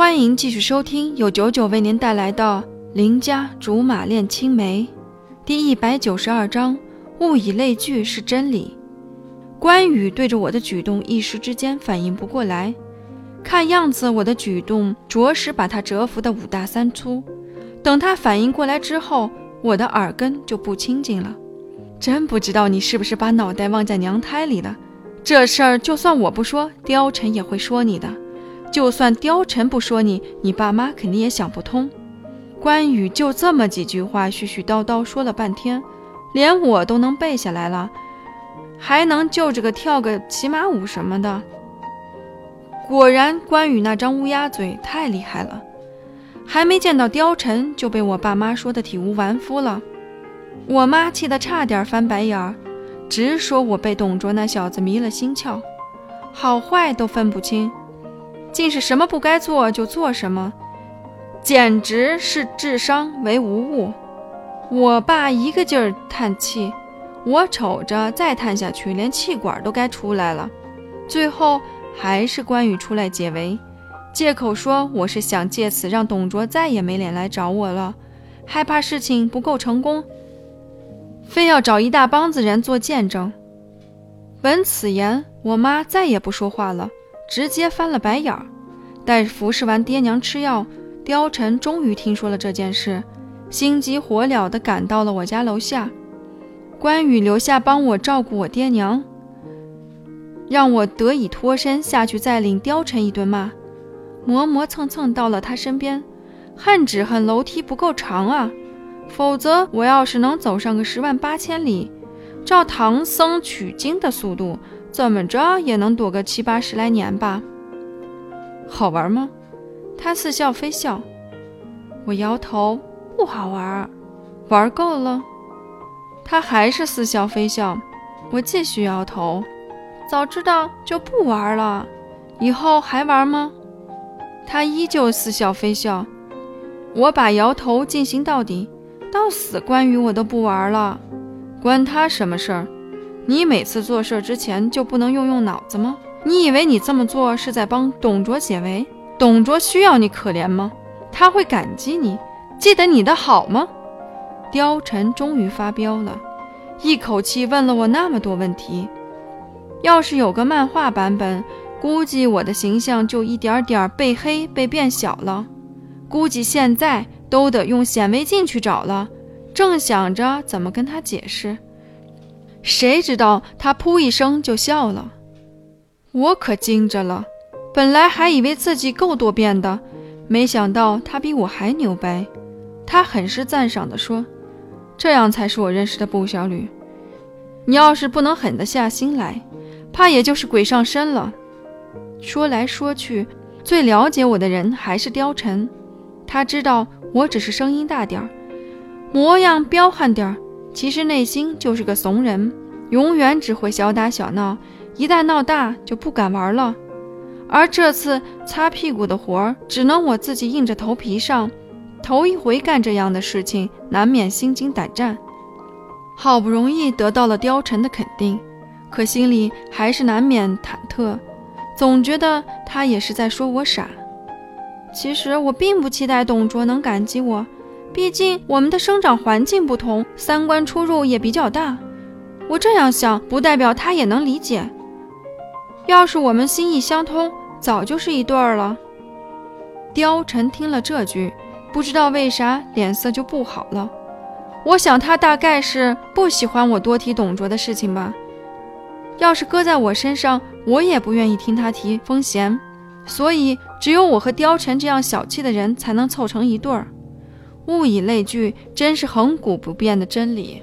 欢迎继续收听由九九为您带来的《邻家竹马恋青梅》第一百九十二章：物以类聚是真理。关羽对着我的举动一时之间反应不过来，看样子我的举动着实把他折服的五大三粗。等他反应过来之后，我的耳根就不清净了。真不知道你是不是把脑袋忘在娘胎里了？这事儿就算我不说，貂蝉也会说你的。就算貂蝉不说你，你爸妈肯定也想不通。关羽就这么几句话，絮絮叨叨说了半天，连我都能背下来了，还能就这个跳个骑马舞什么的。果然，关羽那张乌鸦嘴太厉害了，还没见到貂蝉，就被我爸妈说的体无完肤了。我妈气得差点翻白眼儿，直说我被董卓那小子迷了心窍，好坏都分不清，竟是什么不该做就做什么，简直是智商为无物。我爸一个劲儿叹气，我瞅着再叹下去，连气管都该出来了。最后还是关羽出来解围，借口说我是想借此让董卓再也没脸来找我了，害怕事情不够成功。非要找一大帮子人做见证。闻此言，我妈再也不说话了，直接翻了白眼儿。待服侍完爹娘吃药，貂蝉终于听说了这件事，心急火燎地赶到了我家楼下。关羽留下帮我照顾我爹娘，让我得以脱身下去，再领貂蝉一顿骂，磨磨蹭蹭到了他身边，恨只恨楼梯不够长啊。否则，我要是能走上个十万八千里，照唐僧取经的速度，怎么着也能躲个七八十来年吧？好玩吗？他似笑非笑。我摇头，不好玩。玩够了。他还是似笑非笑。我继续摇头。早知道就不玩了。以后还玩吗？他依旧似笑非笑。我把摇头进行到底。到死，关羽我都不玩了，关他什么事儿？你每次做事之前就不能用用脑子吗？你以为你这么做是在帮董卓解围？董卓需要你可怜吗？他会感激你，记得你的好吗？貂蝉终于发飙了，一口气问了我那么多问题。要是有个漫画版本，估计我的形象就一点点被黑、被变小了。估计现在。都得用显微镜去找了，正想着怎么跟他解释，谁知道他噗一声就笑了。我可惊着了，本来还以为自己够多变的，没想到他比我还牛掰。他很是赞赏地说：“这样才是我认识的步小吕。你要是不能狠得下心来，怕也就是鬼上身了。”说来说去，最了解我的人还是貂蝉，他知道。我只是声音大点儿，模样彪悍点儿，其实内心就是个怂人，永远只会小打小闹，一旦闹大就不敢玩了。而这次擦屁股的活儿，只能我自己硬着头皮上，头一回干这样的事情，难免心惊胆战。好不容易得到了貂蝉的肯定，可心里还是难免忐忑，总觉得他也是在说我傻。其实我并不期待董卓能感激我，毕竟我们的生长环境不同，三观出入也比较大。我这样想，不代表他也能理解。要是我们心意相通，早就是一对儿了。貂蝉听了这句，不知道为啥脸色就不好了。我想他大概是不喜欢我多提董卓的事情吧。要是搁在我身上，我也不愿意听他提风贤。所以，只有我和貂蝉这样小气的人才能凑成一对儿。物以类聚，真是恒古不变的真理。